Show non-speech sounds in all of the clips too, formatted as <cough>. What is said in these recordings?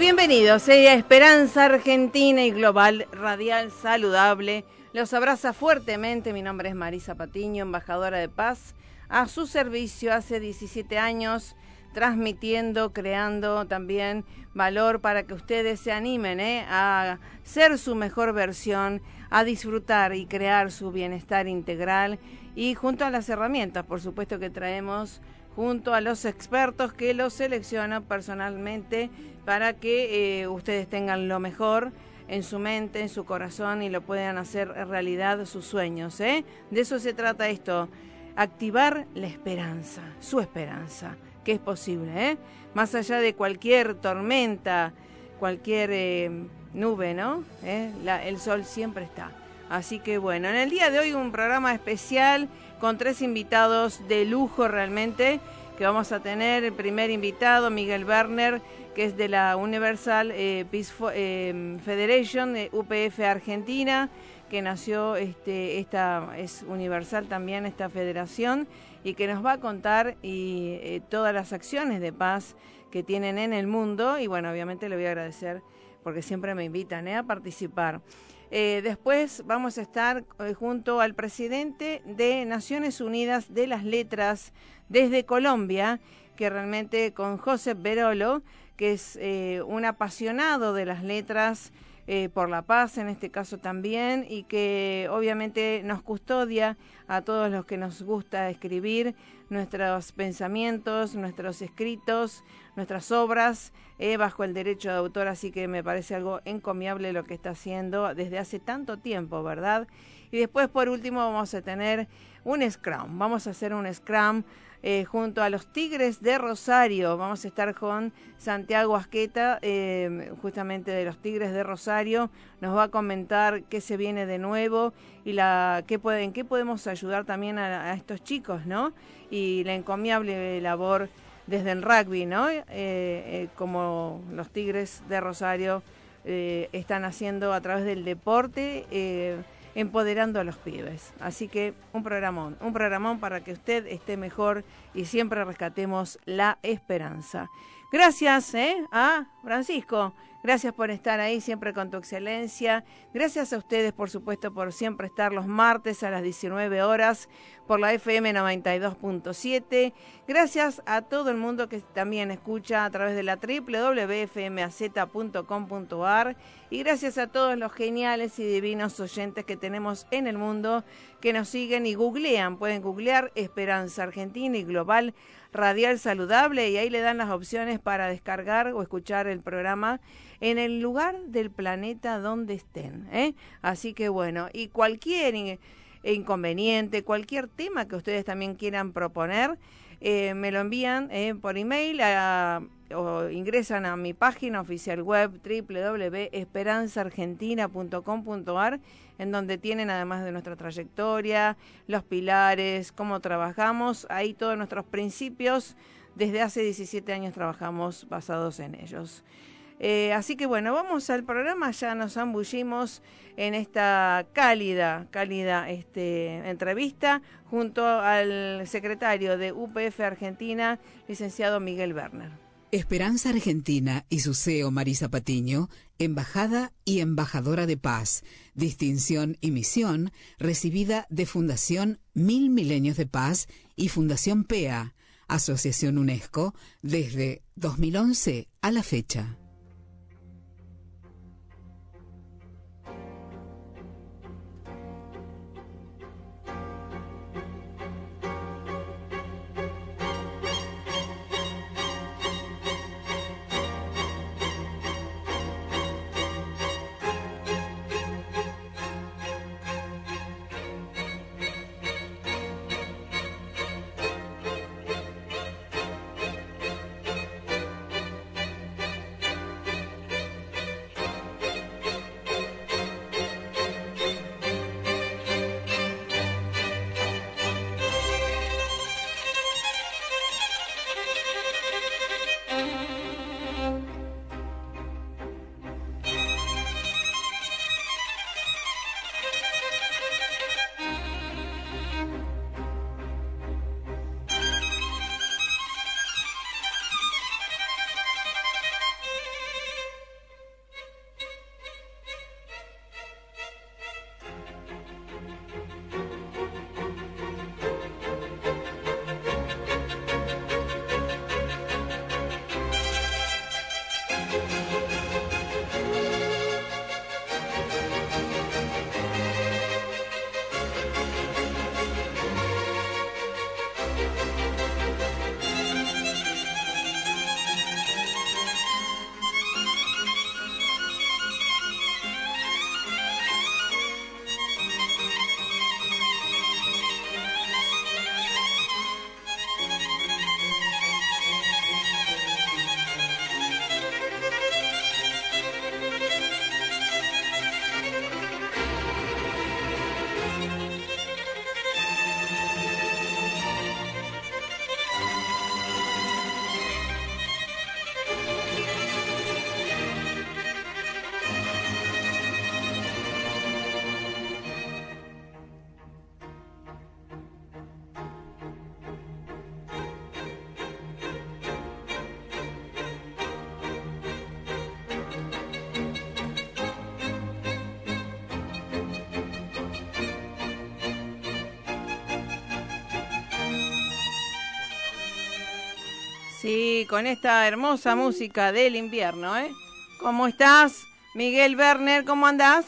Bienvenidos eh, a Esperanza Argentina y Global Radial Saludable. Los abraza fuertemente. Mi nombre es Marisa Patiño, embajadora de paz. A su servicio hace 17 años, transmitiendo, creando también valor para que ustedes se animen eh, a ser su mejor versión, a disfrutar y crear su bienestar integral. Y junto a las herramientas, por supuesto, que traemos junto a los expertos que los seleccionan personalmente para que eh, ustedes tengan lo mejor en su mente, en su corazón y lo puedan hacer realidad sus sueños. ¿eh? De eso se trata esto, activar la esperanza, su esperanza, que es posible, ¿eh? más allá de cualquier tormenta, cualquier eh, nube, ¿no? el sol siempre está. Así que bueno, en el día de hoy un programa especial con tres invitados de lujo realmente que vamos a tener. El primer invitado, Miguel Werner, que es de la Universal eh, Peace eh, Federation, UPF Argentina, que nació, este, esta es universal también esta federación, y que nos va a contar y, eh, todas las acciones de paz que tienen en el mundo. Y bueno, obviamente le voy a agradecer porque siempre me invitan a participar. Después vamos a estar junto al presidente de Naciones Unidas de las Letras desde Colombia, que realmente con José Berolo, que es eh, un apasionado de las letras eh, por la paz en este caso también, y que obviamente nos custodia a todos los que nos gusta escribir nuestros pensamientos, nuestros escritos, nuestras obras eh, bajo el derecho de autor, así que me parece algo encomiable lo que está haciendo desde hace tanto tiempo, ¿verdad? Y después, por último, vamos a tener un Scrum, vamos a hacer un Scrum eh, junto a los Tigres de Rosario. Vamos a estar con Santiago Asqueta, eh, justamente de los Tigres de Rosario. Nos va a comentar qué se viene de nuevo y qué en qué podemos ayudar también a, estos chicos, ¿no? Y la encomiable labor desde el rugby, ¿no? Eh, como los Tigres de Rosario están haciendo a través del deporte empoderando a los pibes. Así que un programón, un programón para que usted esté mejor y siempre rescatemos la esperanza. Gracias ¿eh? a Francisco Gracias por estar ahí siempre con tu excelencia. Gracias a ustedes, por supuesto, por siempre estar los martes a las 19 horas por la FM 92.7. Gracias a todo el mundo que también escucha a través de la www.fmaz.com.ar. Y gracias a todos los geniales y divinos oyentes que tenemos en el mundo que nos siguen y googlean. Pueden googlear Esperanza Argentina y Global Radial Saludable y ahí le dan las opciones para descargar o escuchar el programa en el lugar del planeta donde estén. ¿eh? Así que bueno, y cualquier inconveniente, cualquier tema que ustedes también quieran proponer, eh, me lo envían eh, por email o ingresan a mi página oficial web www.esperanzaargentina.com.ar en donde tienen además de nuestra trayectoria, los pilares, cómo trabajamos, ahí todos nuestros principios. Desde hace 17 años trabajamos basados en ellos. Eh, así que bueno, vamos al programa, ya nos zambullimos en esta cálida, cálida este, entrevista junto al secretario de UPF Argentina, licenciado Miguel Werner. Esperanza Argentina y su CEO Marisa Patiño, embajada y embajadora de paz, distinción y misión recibida de Fundación Mil Milenios de Paz y Fundación PEA, Asociación UNESCO, desde 2011 a la fecha. Sí, con esta hermosa música del invierno, ¿eh? ¿Cómo estás, Miguel Werner? ¿Cómo andás?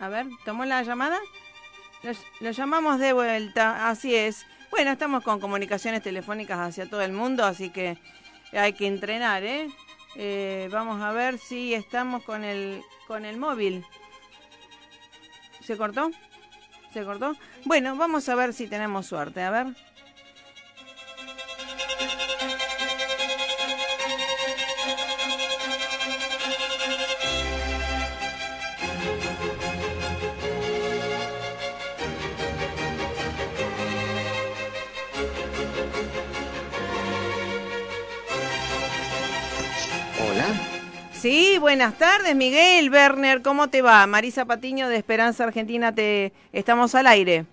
A ver, ¿tomó la llamada? Lo, llamamos de vuelta, así es. Bueno, estamos con comunicaciones telefónicas hacia todo el mundo, así que hay que entrenar, ¿eh? eh vamos a ver si estamos con el, con el móvil. ¿Se cortó? ¿Se cortó? Bueno, vamos a ver si tenemos suerte. A ver. Buenas tardes, Miguel Werner, ¿cómo te va? Marisa Patiño de Esperanza Argentina, te estamos al aire.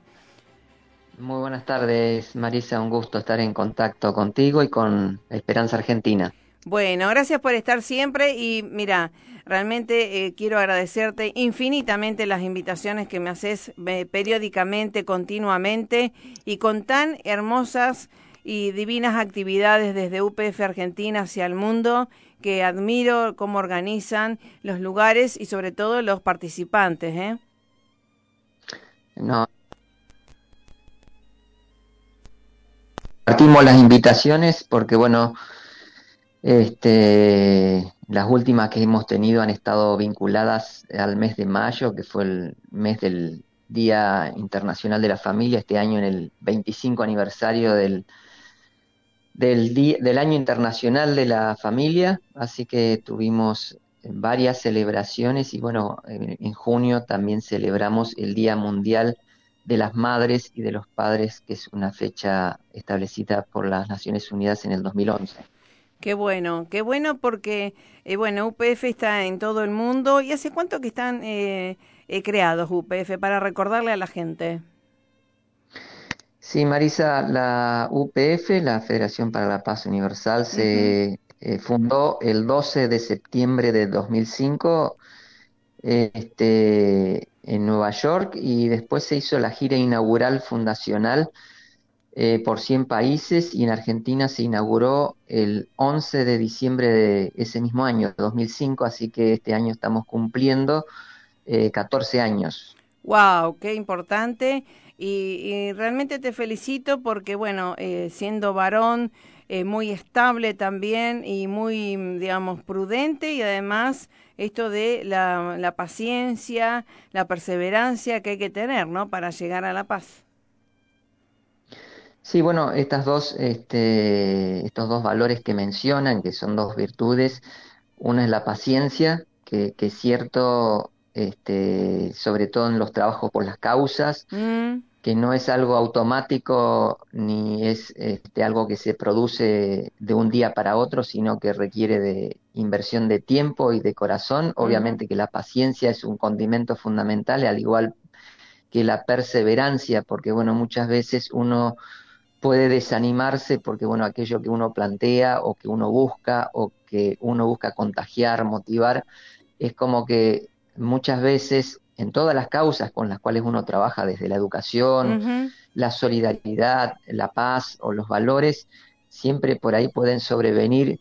Muy buenas tardes, Marisa, un gusto estar en contacto contigo y con Esperanza Argentina. Bueno, gracias por estar siempre y mira, realmente eh, quiero agradecerte infinitamente las invitaciones que me haces eh, periódicamente, continuamente y con tan hermosas y divinas actividades desde UPF Argentina hacia el mundo que admiro cómo organizan los lugares y sobre todo los participantes. ¿eh? Partimos las invitaciones porque, bueno, este, las últimas que hemos tenido han estado vinculadas al mes de mayo, que fue el mes del Día Internacional de la Familia, este año en el 25 aniversario del del, del Año Internacional de la Familia, así que tuvimos varias celebraciones y bueno, en, junio también celebramos el Día Mundial de las Madres y de los Padres, que es una fecha establecida por las Naciones Unidas en el 2011. Qué bueno, qué bueno porque, eh, bueno, UPF está en todo el mundo. ¿Y hace cuánto que están eh, eh, creados UPF para recordarle a la gente? Sí, Marisa, la UPF, la Federación para la Paz Universal, se eh, fundó el 12 de septiembre de 2005 este, en Nueva York y después se hizo la gira inaugural fundacional eh, por 100 países y en Argentina se inauguró el 11 de diciembre de ese mismo año, 2005, así que este año estamos cumpliendo 14 eh, años. ¡Wow! ¡Qué importante! Y, realmente te felicito porque, bueno, eh, siendo varón, eh, muy estable también y muy, digamos, prudente y además esto de la, la, paciencia, la perseverancia que hay que tener, ¿no? Para llegar a la paz. Sí, bueno, estas dos, este, estos dos valores que mencionan, que son dos virtudes, una es la paciencia, que, que es cierto, este, sobre todo en los trabajos por las causas, mm que no es algo automático ni es este, algo que se produce de un día para otro, sino que requiere de inversión de tiempo y de corazón. Obviamente que la paciencia es un condimento fundamental, al igual que la perseverancia, porque bueno, muchas veces uno puede desanimarse porque bueno, aquello que uno plantea o que uno busca o que uno busca contagiar, motivar, es como que muchas veces en todas las causas con las cuales uno trabaja, desde la educación, la solidaridad, la paz o los valores, siempre por ahí pueden sobrevenir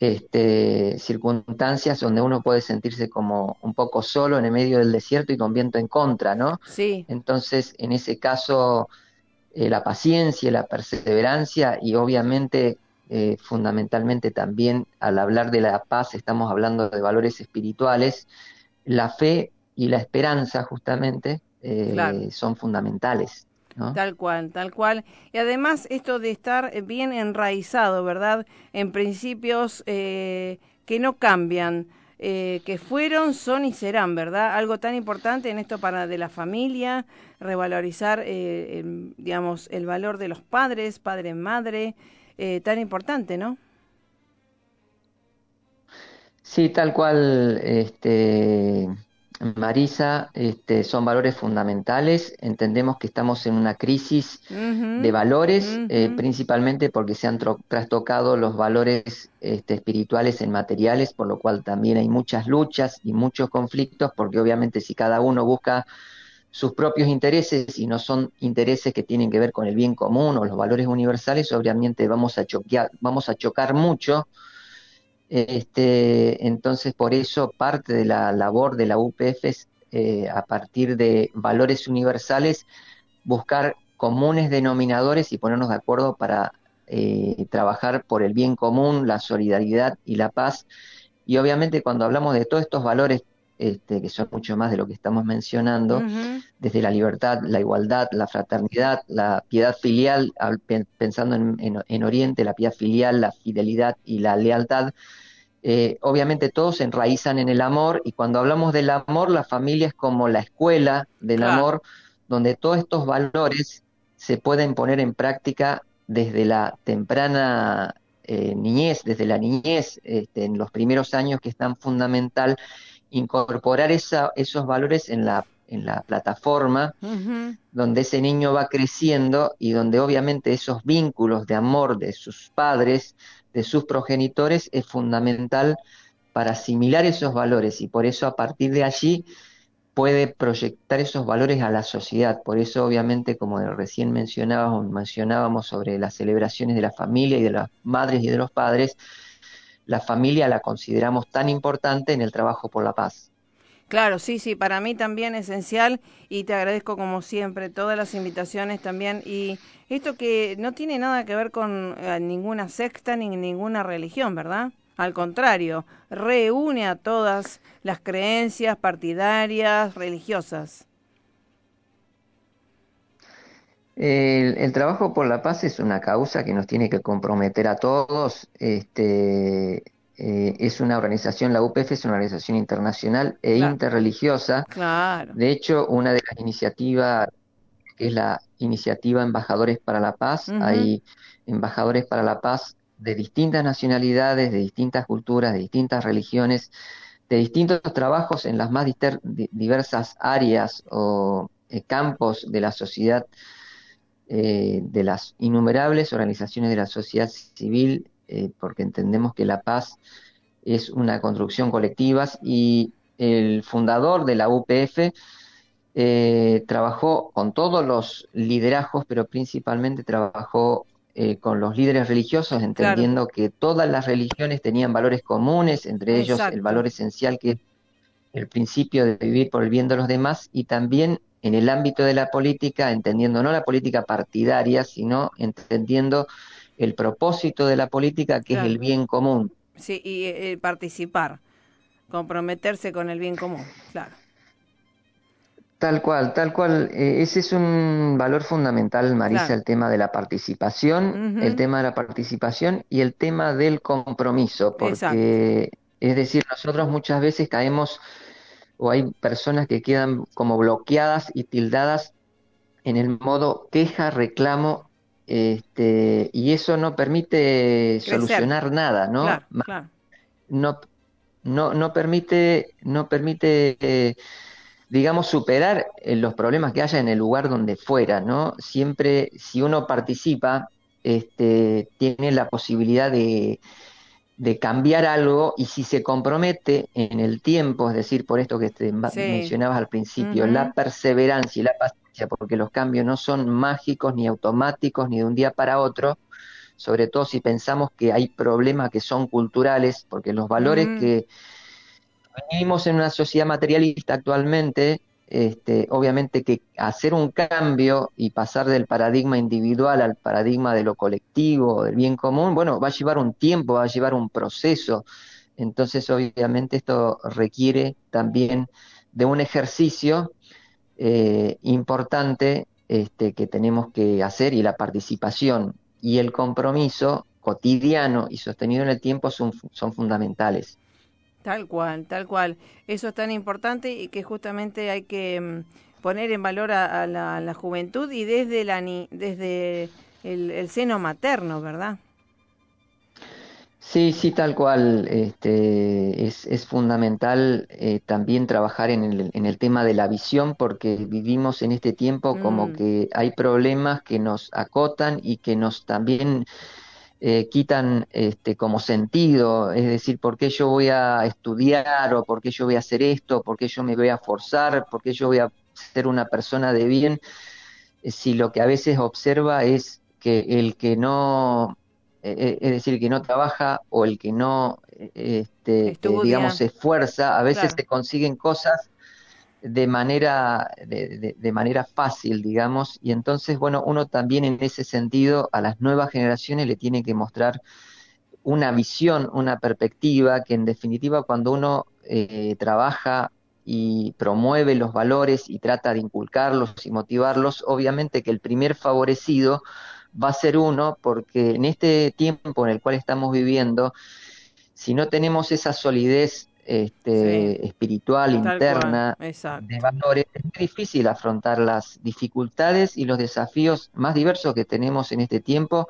este, circunstancias donde uno puede sentirse como un poco solo en el medio del desierto y con viento en contra, ¿no? Sí. Entonces, en ese caso, eh, la paciencia, la perseverancia y obviamente, eh, fundamentalmente también al hablar de la paz, estamos hablando de valores espirituales, la fe y la esperanza justamente eh, son fundamentales. Tal cual, tal cual. Y además esto de estar bien enraizado, ¿verdad? En principios eh, que no cambian, eh, que fueron, son y serán, ¿verdad? Algo tan importante en esto para de la familia, revalorizar, eh, digamos, el valor de los padres, padre, madre, tan importante, ¿no? Sí, tal cual, este, Marisa, este, son valores fundamentales. Entendemos que estamos en una crisis de valores, eh, principalmente porque se han trastocado los valores este, espirituales en materiales, por lo cual también hay muchas luchas y muchos conflictos, porque obviamente si cada uno busca sus propios intereses y no son intereses que tienen que ver con el bien común o los valores universales, obviamente vamos a choquear, vamos a chocar mucho este, entonces, por eso parte de la labor de la UPF es, eh, a partir de valores universales, buscar comunes denominadores y ponernos de acuerdo para eh, trabajar por el bien común, la solidaridad y la paz. Y obviamente cuando hablamos de todos estos valores, este, que son mucho más de lo que estamos mencionando, desde la libertad, la igualdad, la fraternidad, la piedad filial, pensando en Oriente, la piedad filial, la fidelidad y la lealtad, eh, obviamente todos se enraizan en el amor y cuando hablamos del amor, la familia es como la escuela del amor, donde todos estos valores se pueden poner en práctica desde la temprana eh, niñez, desde la niñez, este, en los primeros años que es tan fundamental incorporar esa, esos valores en la, en la plataforma donde ese niño va creciendo y donde obviamente esos vínculos de amor de sus padres, de sus progenitores es fundamental para asimilar esos valores y por eso a partir de allí puede proyectar esos valores a la sociedad. Por eso obviamente como recién mencionábamos, mencionábamos sobre las celebraciones de la familia y de las madres y de los padres, la familia la consideramos tan importante en el trabajo por la paz. Claro, sí, sí, para mí también esencial y te agradezco como siempre todas las invitaciones también y esto que no tiene nada que ver con eh, ninguna secta ni ninguna religión, ¿verdad? Al contrario, reúne a todas las creencias partidarias, religiosas. El, trabajo por la paz es una causa que nos tiene que comprometer a todos. Este, eh, es una organización, la UPF es una organización internacional e interreligiosa. Claro. De hecho, una de las iniciativas es la iniciativa Embajadores para la Paz. Hay embajadores para la paz de distintas nacionalidades, de distintas culturas, de distintas religiones, de distintos trabajos en las más diversas áreas o eh, campos de la sociedad, eh, de las innumerables organizaciones de la sociedad civil eh, porque entendemos que la paz es una construcción colectiva y el fundador de la UPF eh, trabajó con todos los liderazgos, pero principalmente trabajó eh, con los líderes religiosos, entendiendo que todas las religiones tenían valores comunes, entre ellos el valor esencial que es el principio de vivir por el bien de los demás y también en el ámbito de la política, entendiendo no la política partidaria, sino entendiendo el propósito de la política, que es el bien común. Sí, y eh, participar, comprometerse con el bien común, claro. Tal cual, tal cual. Eh, ese es un valor fundamental, Marisa, el tema de la participación, el tema de la participación y el tema del compromiso, porque es decir, nosotros muchas veces caemos o hay personas que quedan como bloqueadas y tildadas en el modo queja, reclamo este, y eso no permite solucionar nada, ¿no? No, no, no permite, no permite eh, digamos, superar eh, los problemas que haya en el lugar donde fuera, ¿no? Siempre, si uno participa, este, tiene la posibilidad de, de cambiar algo y si se compromete en el tiempo, es decir, por esto que te mencionabas al principio, la perseverancia y la paciencia, porque los cambios no son mágicos ni automáticos ni de un día para otro, sobre todo si pensamos que hay problemas que son culturales, porque los valores Mm. que vivimos en una sociedad materialista actualmente, este, obviamente que hacer un cambio y pasar del paradigma individual al paradigma de lo colectivo, del bien común, bueno, va a llevar un tiempo, va a llevar un proceso. Entonces, obviamente, esto requiere también de un ejercicio eh, importante este, que tenemos que hacer y la participación y el compromiso cotidiano y sostenido en el tiempo son, son fundamentales. Tal cual, tal cual. Eso es tan importante y que justamente hay que mm, poner en valor a, la, juventud y desde, la, desde el seno materno, ¿verdad? Sí, sí, tal cual. Este, es, es fundamental eh, también trabajar en el, en el tema de la visión porque vivimos en este tiempo como Mm, que hay problemas que nos acotan y que nos también eh, quitan este, como sentido, es decir, ¿por qué yo voy a estudiar o por qué yo voy a hacer esto, por qué yo me voy a forzar, por qué yo voy a ser una persona de bien? Si lo que a veces observa es que el que no, eh, eh, es decir, el que no trabaja o el que no, eh, este, digamos, se esfuerza, a veces claro. se consiguen cosas de manera, de, de- de manera fácil, digamos, y entonces, bueno, uno también en ese sentido a las nuevas generaciones le tiene que mostrar una visión, una perspectiva, que en definitiva cuando uno eh, trabaja y promueve los valores y trata de inculcarlos y motivarlos, obviamente que el primer favorecido va a ser uno, porque en este tiempo en el cual estamos viviendo, si no tenemos esa solidez Sí, este, espiritual interna de valores, es muy difícil afrontar las dificultades y los desafíos más diversos que tenemos en este tiempo,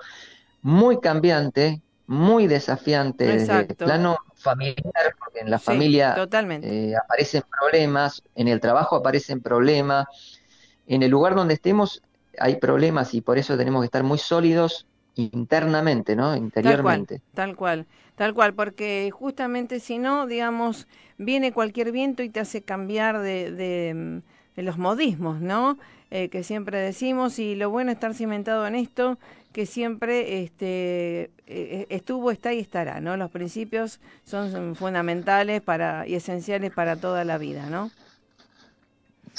muy cambiante, muy desafiante desde el plano familiar, porque en la Sí, familia eh, aparecen problemas, en el trabajo aparecen problemas, en el lugar donde estemos hay problemas y por eso tenemos que estar muy sólidos internamente, ¿no? Tal cual, Interiormente. tal cual, tal cual, porque justamente si no, digamos, viene cualquier viento y te hace cambiar de, de, de los modismos, ¿no? Eh, que siempre decimos, y lo bueno es estar cimentado en esto, que siempre este, eh, estuvo, está y estará, ¿no? Los principios son fundamentales para y esenciales para toda la vida, ¿no?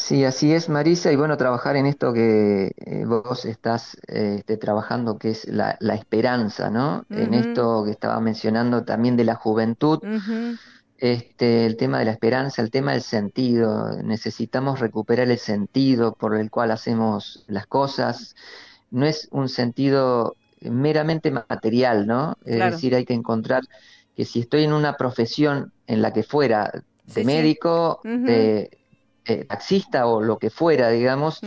Sí, así es, Marisa, y bueno, trabajar en esto que eh, vos estás eh, este, trabajando, que es la, la esperanza, ¿no? En esto que estaba mencionando también de la juventud, este, el tema de la esperanza, el tema del sentido. Necesitamos recuperar el sentido por el cual hacemos las cosas. No es un sentido meramente material, ¿no? Es decir, hay que encontrar que si estoy en una profesión en la que fuera de sí, sí, médico, de eh, taxista o lo que fuera, digamos,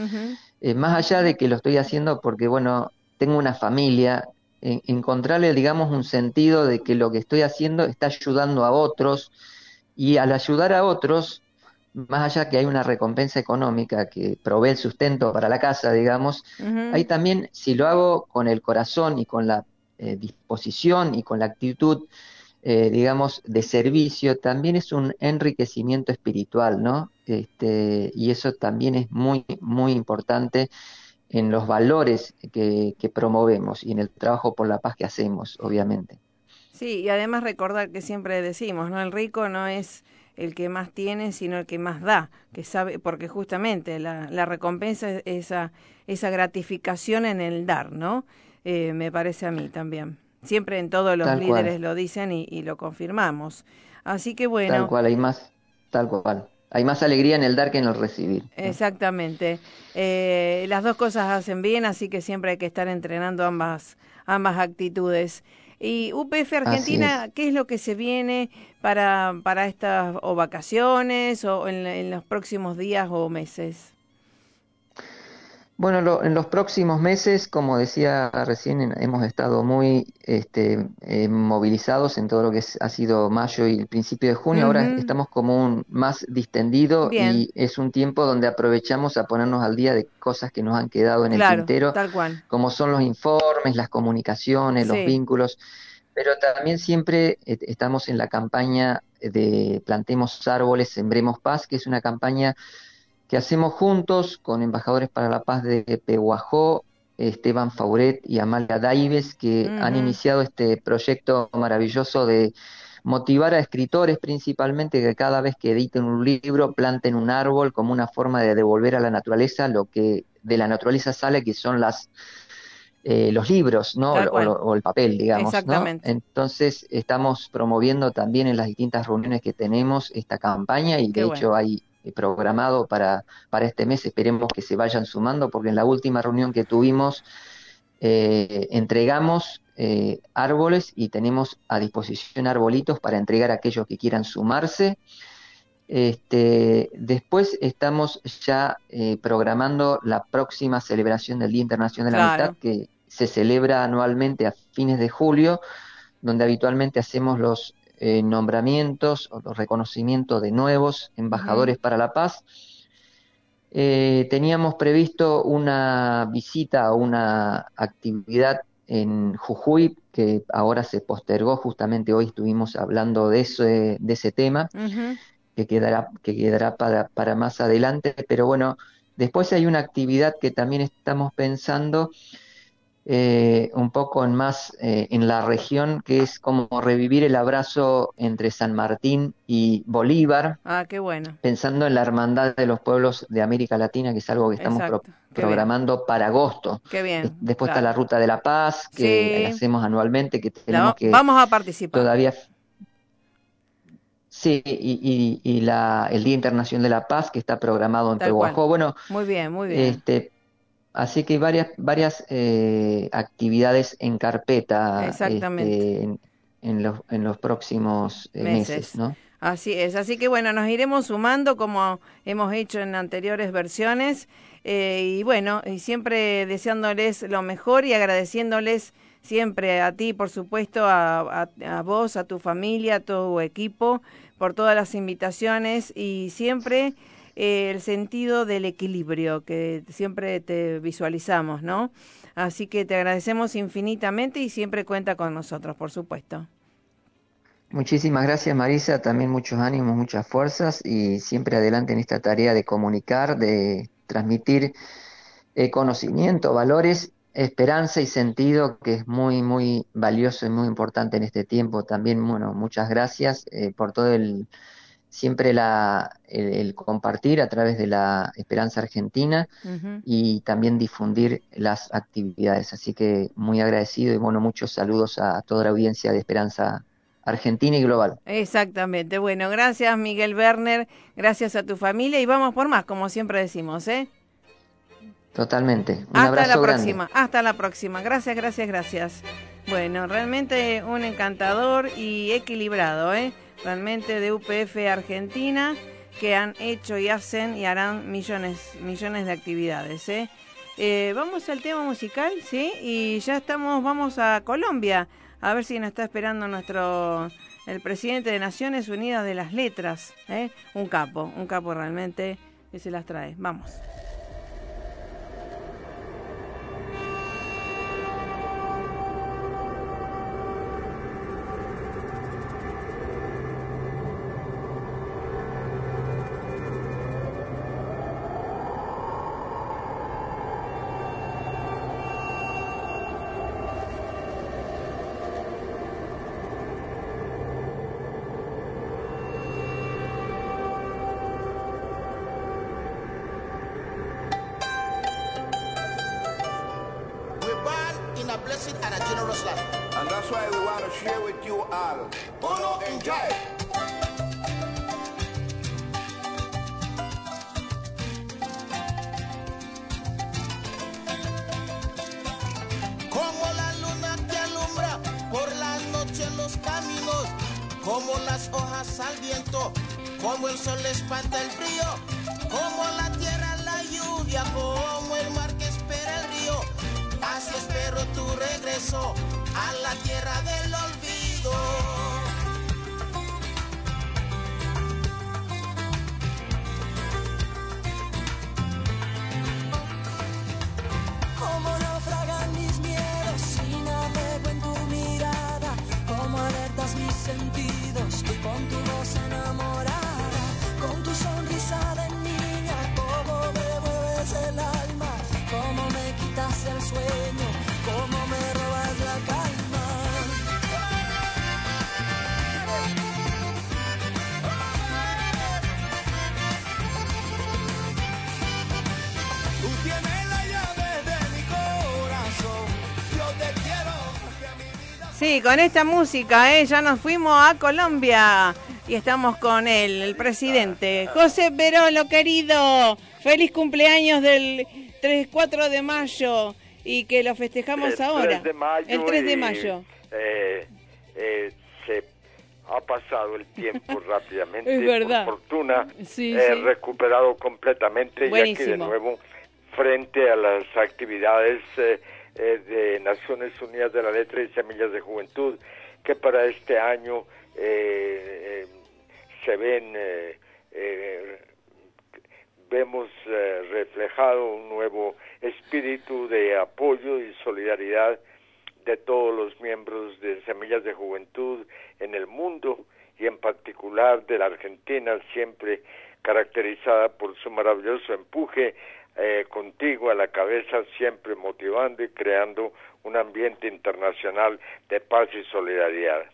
eh, más allá de que lo estoy haciendo porque, bueno, tengo una familia, en- encontrarle, digamos, un sentido de que lo que estoy haciendo está ayudando a otros y al ayudar a otros, más allá que hay una recompensa económica que provee el sustento para la casa, digamos, hay también, si lo hago con el corazón y con la eh, disposición y con la actitud, eh, digamos, de servicio, también es un enriquecimiento espiritual, ¿no? Este, y eso también es muy, muy importante en los valores que, que promovemos y en el trabajo por la paz que hacemos, obviamente. Sí, y además recordar que siempre decimos, ¿no? El rico no es el que más tiene, sino el que más da, que sabe, porque justamente la, recompensa es esa, esa gratificación en el dar, ¿no? Eh, me parece a mí también. Siempre en todos los Tal cual, líderes lo dicen y, y lo confirmamos. Así que tal bueno, cual, hay más, tal cual. Hay más alegría en el dar que en el recibir, exactamente. Eh, las dos cosas hacen bien, así que siempre hay que estar entrenando ambas, ambas actitudes. Y UPF Argentina, es. ¿qué es lo que se viene para, para estas o vacaciones o en los próximos días o meses? Bueno, lo- en los próximos meses, como decía recién, hemos estado muy este, eh, movilizados en todo lo que es- ha sido mayo y el principio de junio. Ahora estamos como un más distendido Bien, y es un tiempo donde aprovechamos a ponernos al día de cosas que nos han quedado en el tintero, tal cual. como son los informes, las comunicaciones, los vínculos, pero también siempre eh, estamos en la campaña de Plantemos árboles, sembremos paz, que es una campaña que hacemos juntos con Embajadores para la Paz de Pehuajó, Esteban Fauret y Amalia Daives, que han iniciado este proyecto maravilloso de motivar a escritores principalmente que cada vez que editen un libro planten un árbol como una forma de devolver a la naturaleza lo que de la naturaleza sale, que son las eh, los libros, ¿no? O, el papel, digamos. Exactamente. Entonces estamos promoviendo también en las distintas reuniones que tenemos esta campaña y de hecho hay programado para, para este mes, esperemos que se vayan sumando, porque en la última reunión que tuvimos eh, entregamos árboles y tenemos a disposición arbolitos para entregar a aquellos que quieran sumarse. Este, después estamos ya programando la próxima celebración del Día Internacional de la Amistad, que se celebra anualmente a fines de julio, donde habitualmente hacemos los eh, nombramientos o los reconocimientos de nuevos embajadores para la paz. Eh, teníamos previsto una visita o una actividad en Jujuy, que ahora se postergó, justamente hoy estuvimos hablando de, ese, de ese tema, que quedará, que quedará para, para más adelante, pero bueno, después hay una actividad que también estamos pensando, eh, un poco en más eh, en la región, que es como revivir el abrazo entre San Martín y Bolívar. Ah, qué bueno. Pensando en la hermandad de los pueblos de América Latina, que es algo que estamos programando para agosto. Qué bien. Después está la Ruta de la Paz, que hacemos anualmente, que tenemos que... Vamos a participar. Todavía... Sí, y, y, la, el Día Internacional de la Paz, que está programado en Pehuajó. Bueno, muy bien, muy bien. Este, Así que hay varias, varias eh, actividades en carpeta este, en, los, en los próximos eh, meses. ¿no? Así es, así que bueno, nos iremos sumando como hemos hecho en anteriores versiones eh, y bueno, y siempre deseándoles lo mejor y agradeciéndoles siempre a ti, por supuesto, a, a vos, a tu familia, a tu equipo, por todas las invitaciones y siempre eh, el sentido del equilibrio que siempre te visualizamos, ¿no? Así que te agradecemos infinitamente y siempre cuenta con nosotros, por supuesto. Muchísimas gracias Marisa, también muchos ánimos, muchas fuerzas y siempre adelante en esta tarea de comunicar, de transmitir eh, conocimiento, valores, esperanza y sentido que es muy, muy valioso y muy importante en este tiempo. También, bueno, muchas gracias eh, por todo el siempre la, el, compartir a través de la Esperanza Argentina y también difundir las actividades. Así que muy agradecido y bueno, muchos saludos a toda la audiencia de Esperanza Argentina y global. Exactamente. Bueno, gracias Miguel Werner, gracias a tu familia y vamos por más, como siempre decimos, ¿eh? Totalmente. Un Hasta la próxima. Hasta la próxima. Gracias, gracias, gracias. Bueno, realmente un encantador y equilibrado, ¿eh? Realmente de UPF Argentina que han hecho y hacen y harán millones, millones de actividades. ¿eh? Eh, vamos al tema musical, ¿sí? Y ya estamos, vamos a Colombia, a ver si nos está esperando nuestro, el presidente de Naciones Unidas de las Letras, ¿eh? Un capo, un capo realmente que se las trae. Vamos. Sí, con esta música, ¿eh? ya nos fuimos a Colombia y estamos con él, el presidente. José Perolo, querido, feliz cumpleaños del 3, 4 de mayo y que lo festejamos ahora. el 3 de mayo. Eh, eh, se ha pasado el tiempo <laughs> rápidamente. es verdad. Por fortuna, he recuperado completamente y aquí de nuevo frente a las actividades eh, eh, de Naciones Unidas de la Letra y Semillas de Juventud, que para este año eh, se ven, vemos reflejado un nuevo espíritu de apoyo y solidaridad de todos los miembros de Semillas de Juventud en el mundo y en particular de la Argentina, siempre caracterizada por su maravilloso empuje eh, contigo a la cabeza, siempre motivando y creando un ambiente internacional de paz y solidaridad.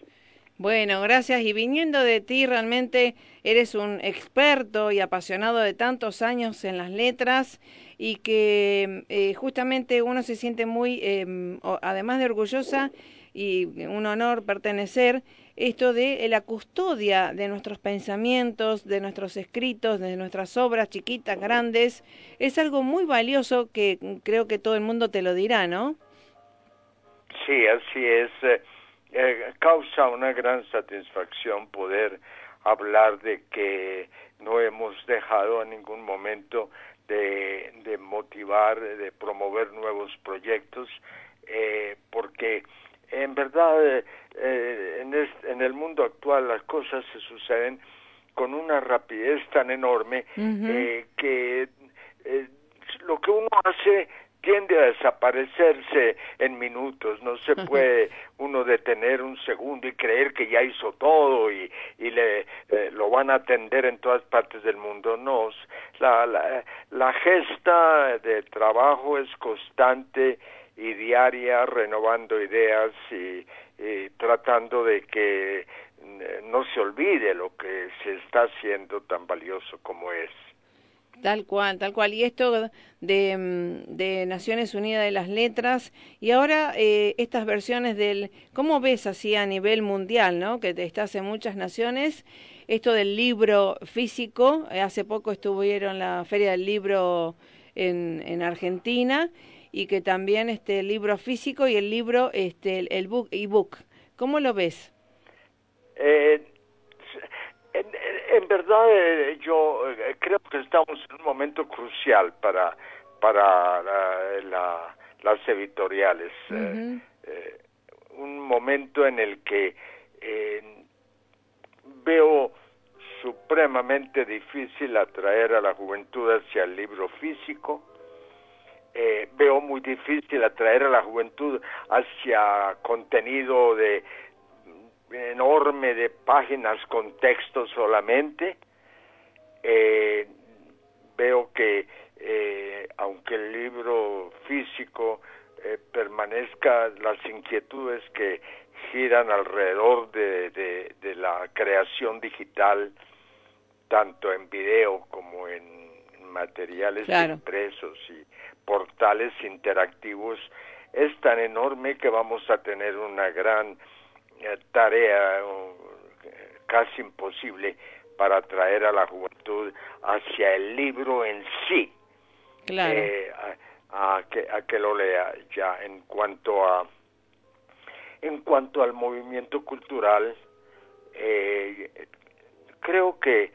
Bueno, gracias. Y viniendo de ti, realmente eres un experto y apasionado de tantos años en las letras y que eh, justamente uno se siente muy, em, además de orgullosa y un honor pertenecer, esto de la custodia de nuestros pensamientos, de nuestros escritos, de nuestras obras chiquitas, grandes, es algo muy valioso que creo que todo el mundo te lo dirá, ¿no? Sí, así es. Eh, eh, causa una gran satisfacción poder hablar de que no hemos dejado en ningún momento de, de motivar, de promover nuevos proyectos, eh, porque en verdad eh, eh, en, en, el mundo actual las cosas se suceden con una rapidez tan enorme eh, que lo que uno hace tiende a desaparecerse en minutos, no se <laughs> puede uno detener un segundo y creer que ya hizo todo y, y le lo van a atender en todas partes del mundo, no, la, la, la gesta de trabajo es constante y diaria renovando ideas y, tratando de que eh, no se olvide lo que se está haciendo tan valioso como es. Tal cual, tal cual. Y esto de, mm, de Naciones Unidas de las Letras, y ahora eh, estas versiones del, ¿cómo ves así a nivel mundial, no? Que estás en muchas naciones, esto del libro físico, eh, hace poco estuvieron la Feria del Libro en, en Argentina, y que también este el libro físico y el libro este el, book ebook. Cómo lo ves eh, en, verdad eh, yo eh, creo que estamos en un momento crucial para para las editoriales un momento en el que veo supremamente difícil atraer a la juventud hacia el libro físico eh, veo muy difícil atraer a la juventud hacia contenido de enorme de páginas con texto solamente. Eh, veo que eh, aunque el libro físico permanezca, las inquietudes que giran alrededor de, de, la creación digital, tanto en video como en materiales impresos y portales interactivos es tan enorme que vamos a tener una gran eh, tarea casi imposible para atraer a la juventud hacia el libro en sí. Eh, a, que a que lo lea ya en cuanto a en cuanto al movimiento cultural eh, creo que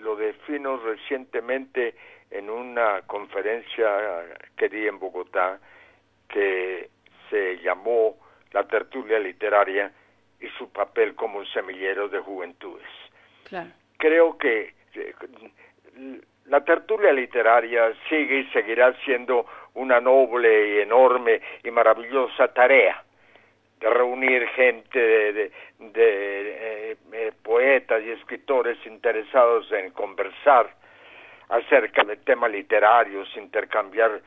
lo defino recientemente en una conferencia que di en Bogotá que se llamó La tertulia literaria y su papel como un semillero de juventudes. Creo que eh, la tertulia literaria sigue y seguirá siendo una noble y enorme y maravillosa tarea de reunir gente de, de, eh, poetas y escritores interesados en conversar acerca de temas literarios, intercambiar,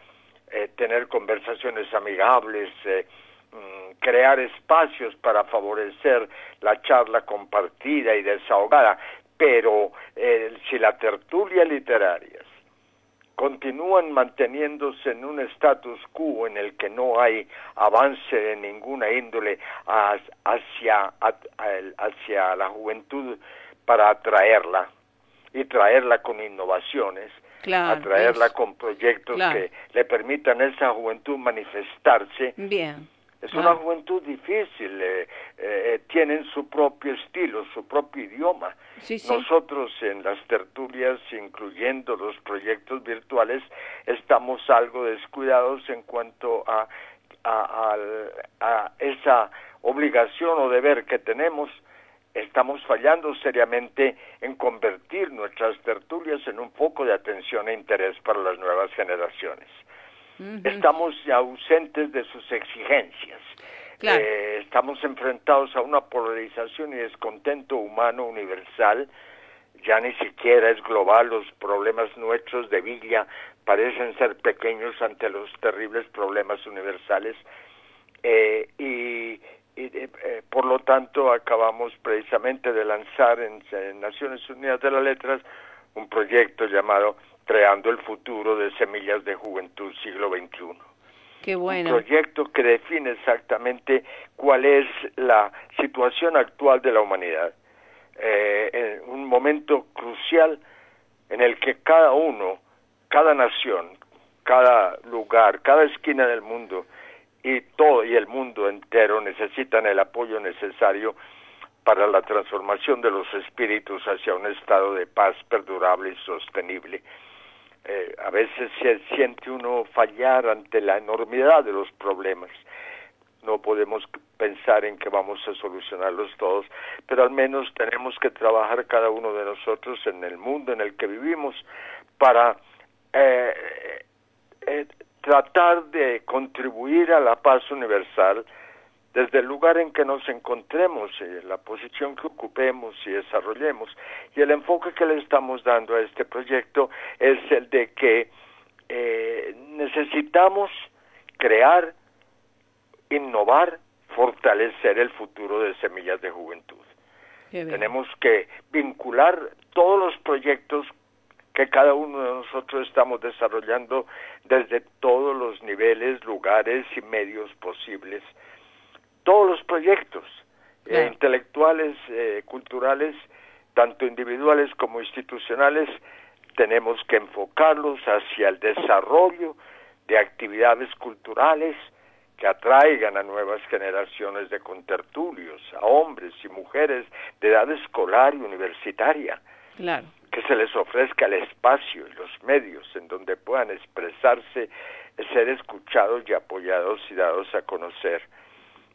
eh, tener conversaciones amigables, eh, mm, crear espacios para favorecer la charla compartida y desahogada, pero eh, si la tertulia literaria continúan manteniéndose en un status quo en el que no hay avance de ninguna índole hacia, hacia la juventud para atraerla y traerla con innovaciones, atraerla con proyectos que le permitan a esa juventud manifestarse. Bien es una juventud difícil, eh, eh, tienen su propio estilo, su propio idioma. Nosotros en las tertulias, incluyendo los proyectos virtuales, estamos algo descuidados en cuanto a, a, a esa obligación o deber que tenemos. Estamos fallando seriamente en convertir nuestras tertulias en un foco de atención e interés para las nuevas generaciones estamos ausentes de sus exigencias. Eh, estamos enfrentados a una polarización y descontento humano universal. Ya ni siquiera es global, los problemas nuestros de Villa parecen ser pequeños ante los terribles problemas universales. Eh, y, eh, por lo tanto acabamos precisamente de lanzar en Naciones Unidas de las Letras un proyecto llamado creando el futuro de Semillas de Juventud siglo XXI. Qué bueno. Un proyecto que define exactamente cuál es la situación actual de la humanidad. Eh, en un momento crucial en el que cada uno, cada nación, cada lugar, cada esquina del mundo y todo y el mundo entero necesitan el apoyo necesario para la transformación de los espíritus hacia un estado de paz perdurable y sostenible eh, a veces se siente uno fallar ante la enormidad de los problemas. No podemos pensar en que vamos a solucionarlos todos, pero al menos tenemos que trabajar cada uno de nosotros en el mundo en el que vivimos para eh, eh, tratar de contribuir a la paz universal desde el lugar en que nos encontremos, eh, la posición que ocupemos y desarrollemos. Y el enfoque que le estamos dando a este proyecto es el de que eh, necesitamos crear, innovar, fortalecer el futuro de Semillas de Juventud. Tenemos que vincular todos los proyectos que cada uno de nosotros estamos desarrollando desde todos los niveles, lugares y medios posibles todos los proyectos eh, intelectuales, eh, culturales, tanto individuales como institucionales, tenemos que enfocarlos hacia el desarrollo de actividades culturales que atraigan a nuevas generaciones de contertulios, a hombres y mujeres de edad escolar y universitaria. Que se les ofrezca el espacio y los medios en donde puedan expresarse, ser escuchados y apoyados y dados a conocer.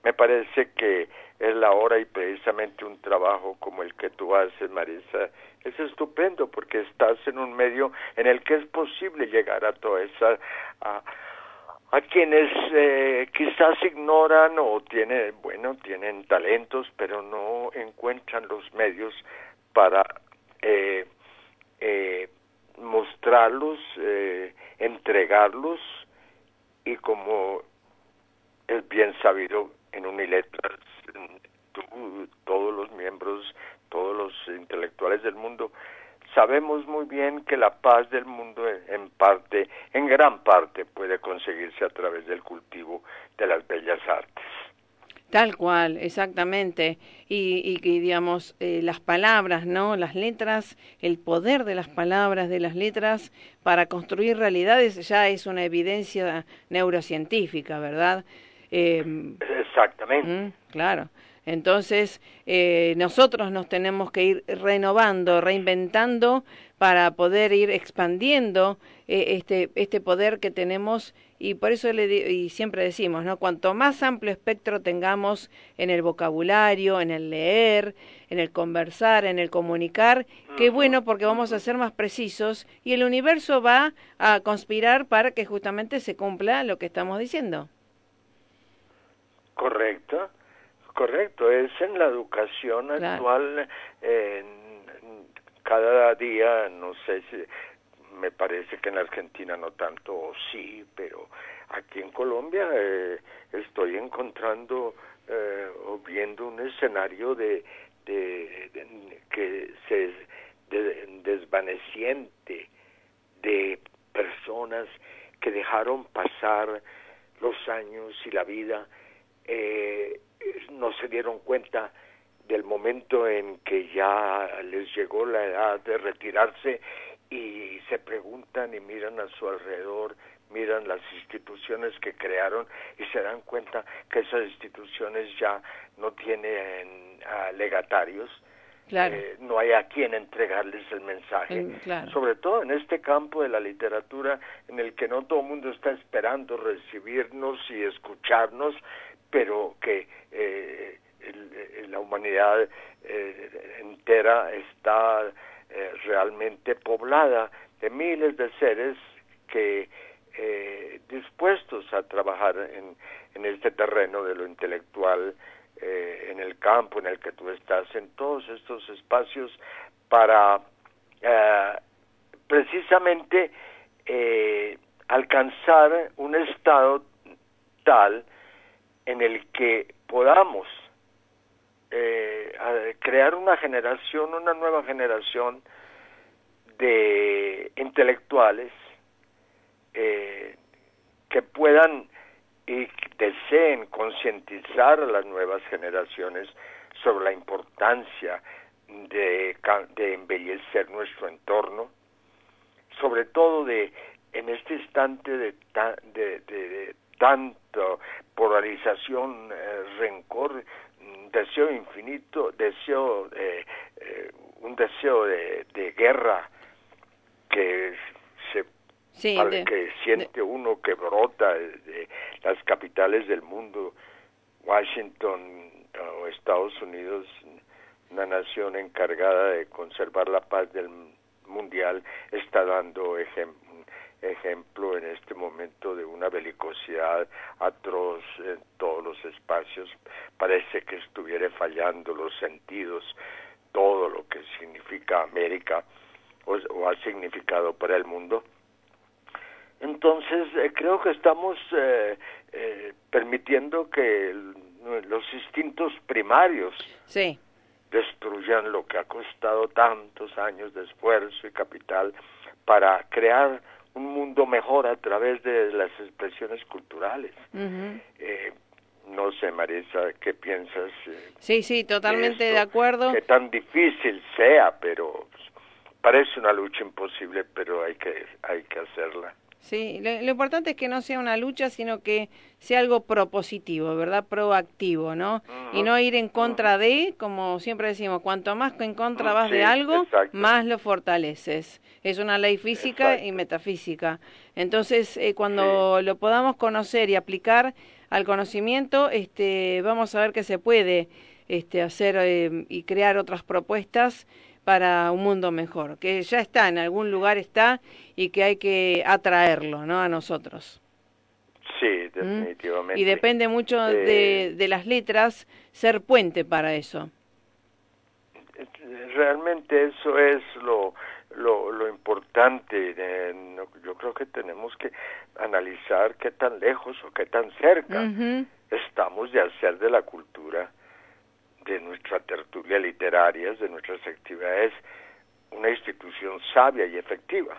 Me parece que es la hora y precisamente un trabajo como el que tú haces, Marisa, es estupendo porque estás en un medio en el que es posible llegar a toda esa... A, a quienes eh, quizás ignoran o tienen, bueno, tienen talentos, pero no encuentran los medios para eh, eh, mostrarlos, eh, entregarlos y como es bien sabido, en Uniletras, todos los miembros, todos los intelectuales del mundo, sabemos muy bien que la paz del mundo en parte, en gran parte, puede conseguirse a través del cultivo de las bellas artes. Tal cual, exactamente. Y, y, digamos, eh, las palabras, ¿no? Las letras, el poder de las palabras, de las letras, para construir realidades ya es una evidencia neurocientífica, ¿verdad? Eh, Exactamente. claro. Entonces, eh, nosotros nos tenemos que ir renovando, reinventando para poder ir expandiendo eh, este, este poder que tenemos y por eso le y siempre decimos, ¿no? Cuanto más amplio espectro tengamos en el vocabulario, en el leer, en el conversar, en el comunicar, qué bueno porque vamos a ser más precisos y el universo va a conspirar para que justamente se cumpla lo que estamos diciendo. Correcto, correcto. Es en la educación actual, cada día, no sé si, me parece que en Argentina no tanto, o sí, pero aquí en Colombia eh, estoy encontrando eh, o viendo un escenario de, de, que se de, desvaneciente de personas personas que dejaron pasar los años y la vida, eh, no se dieron cuenta del momento en que ya les llegó la edad de retirarse y se preguntan y miran a su alrededor, miran las instituciones que crearon y se dan cuenta que esas instituciones ya no tienen legatarios, eh, no hay a quien entregarles el mensaje, sobre todo en este campo de la literatura en el que no todo el mundo está esperando recibirnos y escucharnos, pero que eh, la humanidad eh, entera está realmente poblada de miles de seres que dispuestos a trabajar en, en este terreno de lo intelectual, eh, en el campo en el que tú estás, en todos estos espacios para eh, precisamente eh, alcanzar un estado tal en el que podamos crear una generación, una nueva generación de intelectuales que puedan y deseen concientizar a las nuevas generaciones sobre la importancia de, embellecer nuestro entorno, sobre todo de en este instante de, de, de, tanto polarización, eh, rencor, deseo infinito, deseo, eh, eh, un deseo de, de guerra que sí, que siente uno que brota de las capitales del mundo, Washington o Estados Unidos, una nación encargada de conservar la paz del mundial, está dando ejemplo en este momento de una belicosidad atroz en todos los espacios. Parece que estuviera fallando los sentidos, todo lo que significa América o ha significado para el mundo entonces, eh, creo que estamos eh, eh, permitiendo que los instintos primarios destruyan lo que ha costado tantos años de esfuerzo y capital para crear un mundo mejor a través de las expresiones culturales. no sé, Marisa, ¿qué piensas? sí, sí, totalmente de acuerdo. Que tan difícil sea, pero parece una lucha imposible, pero hay que, hay que hacerla. Sí, lo, importante es que no sea una lucha, sino que sea algo propositivo, ¿verdad? Proactivo, ¿no? Y no ir en contra de, como siempre decimos, cuanto más en contra vas de algo, más lo fortaleces. Es una ley física y metafísica. Entonces, eh, cuando lo podamos conocer y aplicar al conocimiento, este, vamos a ver que se puede este, hacer eh, y crear otras propuestas para un mundo mejor, que ya está, en algún lugar está y que hay que atraerlo, ¿no? A nosotros. Sí, ¿Mm? definitivamente. Y depende mucho de, eh, de las letras ser puente para eso. Realmente eso es lo, lo, lo importante. yo creo que tenemos que analizar qué tan lejos o qué tan cerca estamos de hacer de la cultura de nuestra tertulia literaria, de nuestras actividades, una institución sabia y efectiva.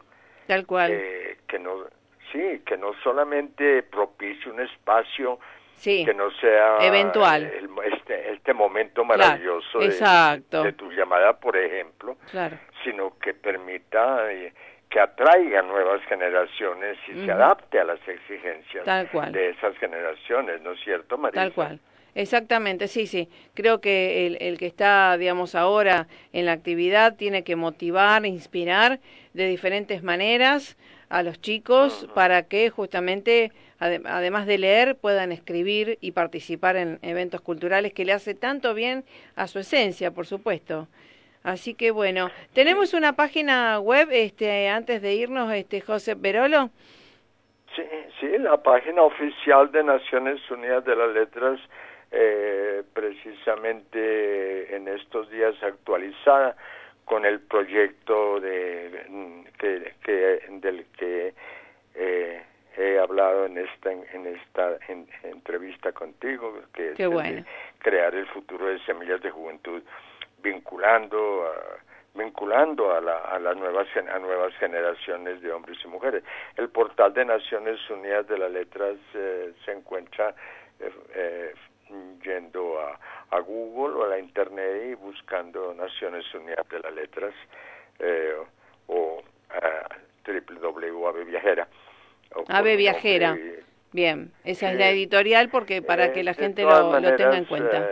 Tal cual. Eh, que no, sí, que no solamente propicie un espacio que no sea eventual este, este momento maravilloso de, tu llamada, por ejemplo, claro. sino que permita eh, que atraiga nuevas generaciones y se adapte a las exigencias de esas generaciones, ¿no es cierto, María? Tal cual. Exactamente, sí, sí. Creo que el, el, que está, digamos, ahora en la actividad tiene que motivar, inspirar de diferentes maneras a los chicos para que justamente, además de leer, puedan escribir y participar en eventos culturales que le hace tanto bien a su esencia, por supuesto. Así que bueno, tenemos una página web, este, antes de irnos, este, José Perolo. Sí, sí, la página oficial de Naciones Unidas de las Letras eh, precisamente en estos días actualizada con el proyecto de que, que del que eh, he hablado en esta en esta entrevista contigo que es bueno. crear el futuro de semillas de juventud vinculando a vinculando a, la, a las nuevas a nuevas generaciones de hombres y mujeres. El portal de Naciones Unidas de las Letras eh, se encuentra eh, eh, yendo a, a, Google o a la Internet y buscando Naciones Unidas de las Letras o www Viajera. Ave Viajera. Bien, esa es la editorial porque para que la gente lo, lo, tenga en cuenta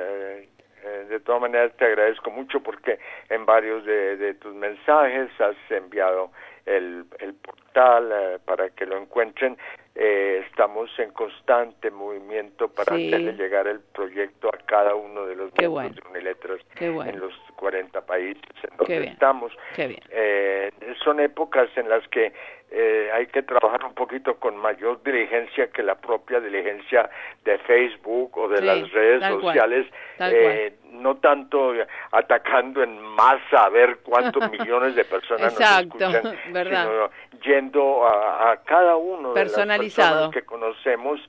de todas maneras te agradezco mucho porque en varios de, tus mensajes has enviado el, el portal eh, para que lo encuentren. Eh, estamos en constante movimiento para hacerle llegar el proyecto a cada uno de los miembros de Uniletras en los 40 países en donde estamos. Eh, son épocas en las que eh, hay que trabajar un poquito con mayor diligencia que la propia diligencia de Facebook o de las redes sociales, eh, no tanto atacando en masa a ver cuántos <laughs> millones de personas nos escuchan, sino yendo a, cada uno de las personas que conocemos,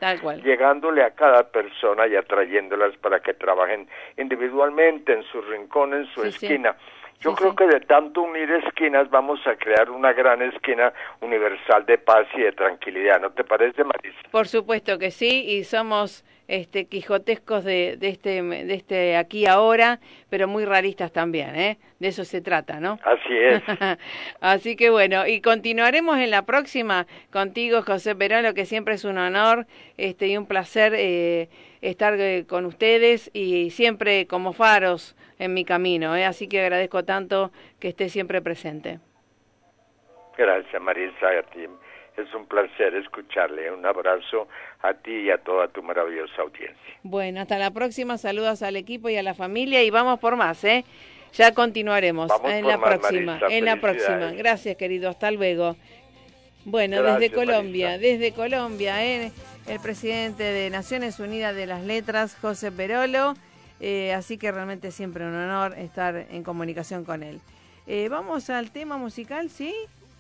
llegándole a cada persona y atrayéndolas para que trabajen individualmente en su rincón, en su esquina. Yo creo que de tanto unir esquinas vamos a crear una gran esquina universal de paz y de tranquilidad. ¿No te parece, Marisa? Por supuesto que sí, y somos este, quijotescos de, de, este, de este aquí ahora, pero muy realistas también, ¿eh? De eso se trata, ¿no? Así es. <laughs> Así que bueno, y continuaremos en la próxima contigo, José Perón, lo que siempre es un honor este, y un placer eh, estar eh, con ustedes y siempre como faros en mi camino, ¿eh? Así que agradezco tanto que esté siempre presente. Gracias, Marisa, a ti es un placer escucharle. Un abrazo a ti y a toda tu maravillosa audiencia. Bueno, hasta la próxima. Saludos al equipo y a la familia y vamos por más, ¿eh? Ya continuaremos en la próxima. en la próxima. Gracias, querido. Hasta luego. Bueno, desde Colombia, desde Colombia, ¿eh? el presidente de Naciones Unidas de las Letras, José Perolo. Eh, así que realmente siempre un honor estar en comunicación con él. Eh, vamos al tema musical, ¿sí?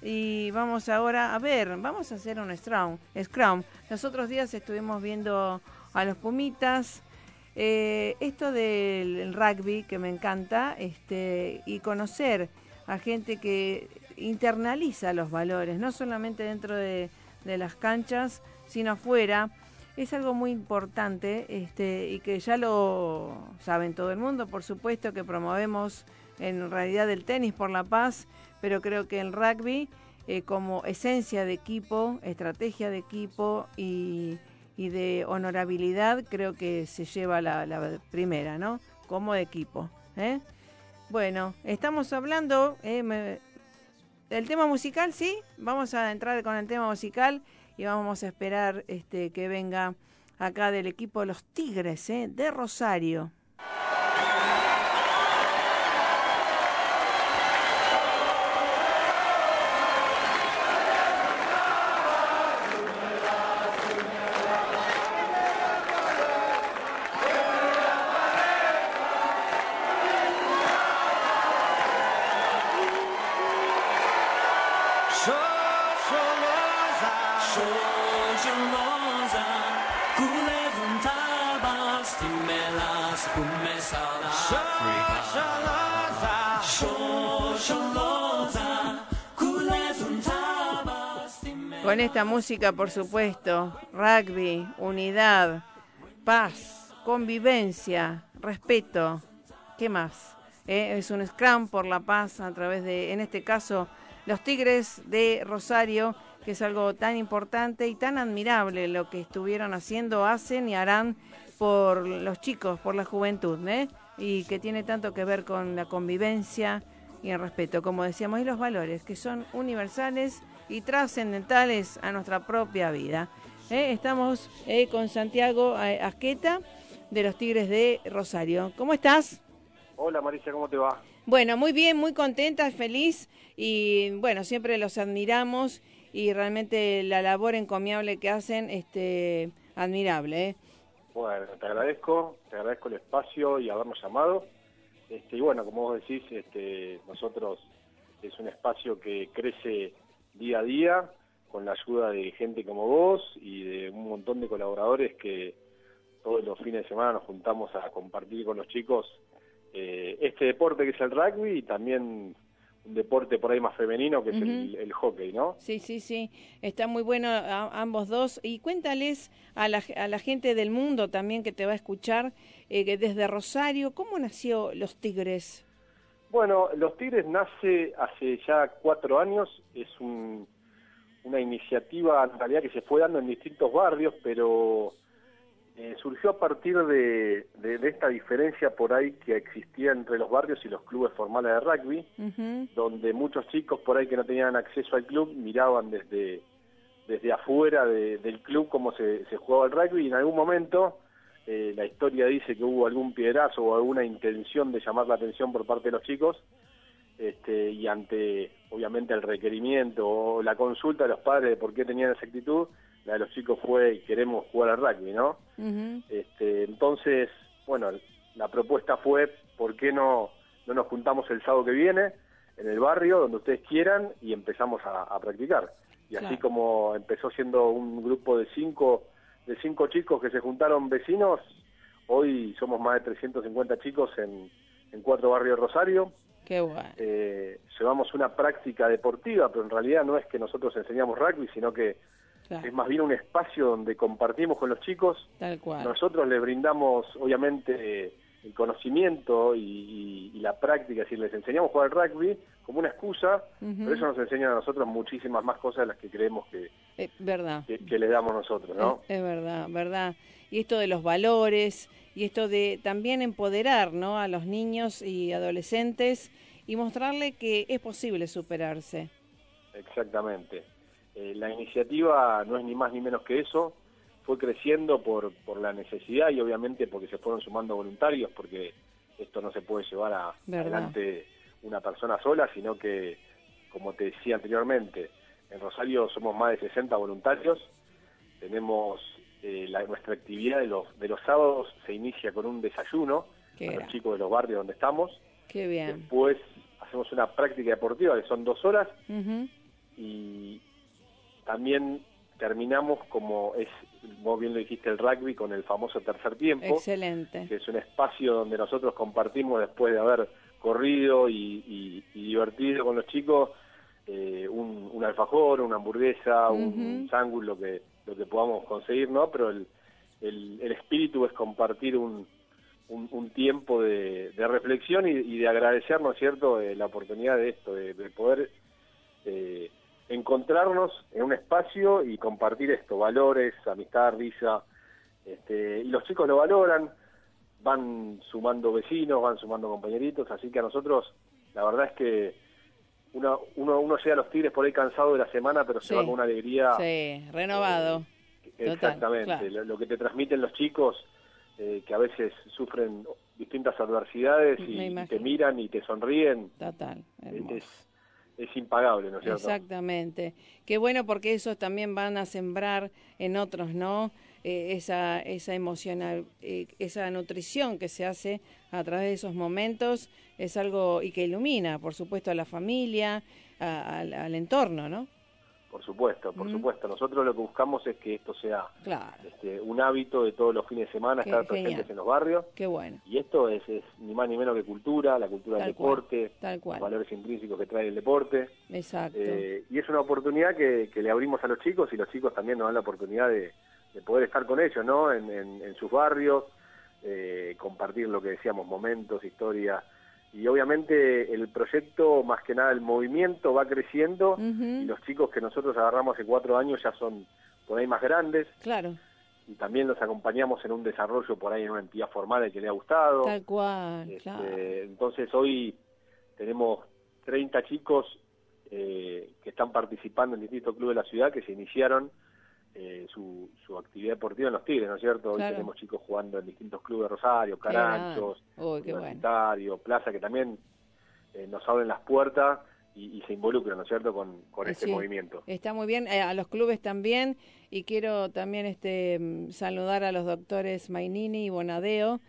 Y vamos ahora a ver, vamos a hacer un scrum. scrum. Los otros días estuvimos viendo a los Pumitas. Eh, esto del rugby que me encanta este, y conocer a gente que internaliza los valores, no solamente dentro de, las canchas, sino afuera, es algo muy importante este, y que ya lo saben todo el mundo, por supuesto que promovemos en realidad el tenis por la paz pero creo que el rugby eh, como esencia de equipo, estrategia de equipo y, de honorabilidad, creo que se lleva la, primera, ¿no? Como equipo. ¿eh? Bueno, estamos hablando eh, del tema musical, ¿sí? Vamos a entrar con el tema musical y vamos a esperar este, que venga acá del equipo Los Tigres, ¿eh? de Rosario. Música, por supuesto, rugby, unidad, paz, convivencia, respeto. ¿Qué más? Eh, es un scrum por la paz a través de, en este caso, los Tigres de Rosario, que es algo tan importante y tan admirable lo que estuvieron haciendo, hacen y harán por los chicos, por la juventud, ¿eh? y que tiene tanto que ver con la convivencia y el respeto, como decíamos, y los valores, que son universales y trascendentales a nuestra propia vida. ¿eh? Estamos eh, con Santiago eh, Asqueta de los Tigres de Rosario. ¿Cómo estás? Hola Marisa, ¿cómo te va? Bueno, muy bien, muy contenta, feliz y bueno, siempre los admiramos y realmente la labor encomiable que hacen, este, admirable. Bueno, te agradezco, te agradezco el espacio y habernos llamado. Este, y bueno, como vos decís, este, nosotros es un espacio que crece día a día con la ayuda de gente como vos y de un montón de colaboradores que todos los fines de semana nos juntamos a compartir con los chicos eh, este deporte que es el rugby y también deporte por ahí más femenino que es el, hockey, ¿no? Sí, sí, sí, está muy bueno ambos dos. Y cuéntales a la, a la gente del mundo también que te va a escuchar, eh, desde Rosario, ¿cómo nació Los Tigres? Bueno, Los Tigres nace hace ya cuatro años, es una iniciativa en realidad que se fue dando en distintos barrios, pero eh, surgió a partir de, esta diferencia por ahí que existía entre los barrios y los clubes formales de rugby, donde muchos chicos por ahí que no tenían acceso al club miraban desde, desde afuera del club cómo se, jugaba el rugby y en algún momento eh, la historia dice que hubo algún piedrazo o alguna intención de llamar la atención por parte de los chicos este, y ante obviamente el requerimiento o la consulta de los padres de por qué tenían esa actitud, la de los chicos fue queremos jugar al rugby, ¿no? este, entonces, bueno, la propuesta fue ¿por qué no, no nos juntamos el sábado que viene en el barrio, donde ustedes quieran, y empezamos a, practicar? Y así como empezó siendo un grupo de cinco, de cinco chicos que se juntaron vecinos, hoy somos más de 350 chicos en, en cuatro barrios de Rosario. Qué bueno. Eh, llevamos una práctica deportiva, pero en realidad no es que nosotros enseñamos rugby, sino que es más bien un espacio donde compartimos con los chicos. Tal cual. Nosotros les brindamos, obviamente, el conocimiento y, la práctica, si les enseñamos a jugar al rugby como una excusa, pero eso nos enseña a nosotros muchísimas más cosas de las que creemos que, eh, verdad. que, le damos nosotros, ¿no? Es, verdad, verdad. Y esto de los valores y esto de también empoderar, ¿no? A los niños y adolescentes y mostrarle que es posible superarse. Exactamente. Eh, la iniciativa no es ni más ni menos que eso, fue creciendo por, por la necesidad y obviamente porque se fueron sumando voluntarios, porque esto no se puede llevar a, adelante una persona sola, sino que, como te decía anteriormente, en Rosario somos más de 60 voluntarios, tenemos eh, la, nuestra actividad de los, de los sábados se inicia con un desayuno a los chicos de los barrios donde estamos. Qué bien. Después hacemos una práctica deportiva que son dos horas y, también terminamos como es, vos bien lo dijiste, el rugby con el famoso tercer tiempo. Excelente. Que es un espacio donde nosotros compartimos después de haber corrido y, divertido con los chicos eh, un, alfajor, una hamburguesa, un sándwich, lo que, lo que podamos conseguir, ¿no? Pero el, el, espíritu es compartir un, un, tiempo de, reflexión y, de agradecer, ¿no es cierto?, eh, la oportunidad de esto, de, poder... Eh, encontrarnos en un espacio y compartir esto, valores, amistad, risa, este, y los chicos lo valoran, van sumando vecinos, van sumando compañeritos, así que a nosotros la verdad es que uno, uno, uno llega a los Tigres por ahí cansado de la semana, pero se va con una alegría. Sí, renovado. Eh, exactamente, lo, que te transmiten los chicos, eh, que a veces sufren distintas adversidades y, te miran y te sonríen. Total es impagable, ¿no es cierto? Exactamente. Qué bueno porque eso también van a sembrar en otros, ¿no? Eh, esa, esa emocional, eh, esa nutrición que se hace a través de esos momentos es algo y que ilumina, por supuesto, a la familia, al entorno, ¿no? Por supuesto, por supuesto. Nosotros lo que buscamos es que esto sea este, un hábito de todos los fines de semana, estar presentes en los barrios. Qué bueno. Y esto es, ni más ni menos que cultura, la cultura del deporte, los valores intrínsecos que trae el deporte. Exacto. Eh, y es una oportunidad que, le abrimos a los chicos y los chicos también nos dan la oportunidad de, poder estar con ellos, ¿no? En, sus barrios, eh, compartir lo que decíamos, momentos, historias y obviamente el proyecto, más que nada el movimiento va creciendo y los chicos que nosotros agarramos hace cuatro años ya son por ahí más grandes. Claro. Y también los acompañamos en un desarrollo por ahí en una entidad formal que le ha gustado. Tal cual, este, Entonces hoy tenemos 30 chicos eh, que están participando en distintos clubes de la ciudad que se iniciaron eh, su, su actividad deportiva en los Tigres, ¿no es cierto? Hoy tenemos chicos jugando en distintos clubes de Rosario, Caranchos, Universitario, Plaza, que también eh, nos abren las puertas y, se involucran, ¿no es cierto?, con, con este movimiento. Está muy bien, eh, a los clubes también, y quiero también este mm, saludar a los doctores Mainini y Bonadeo,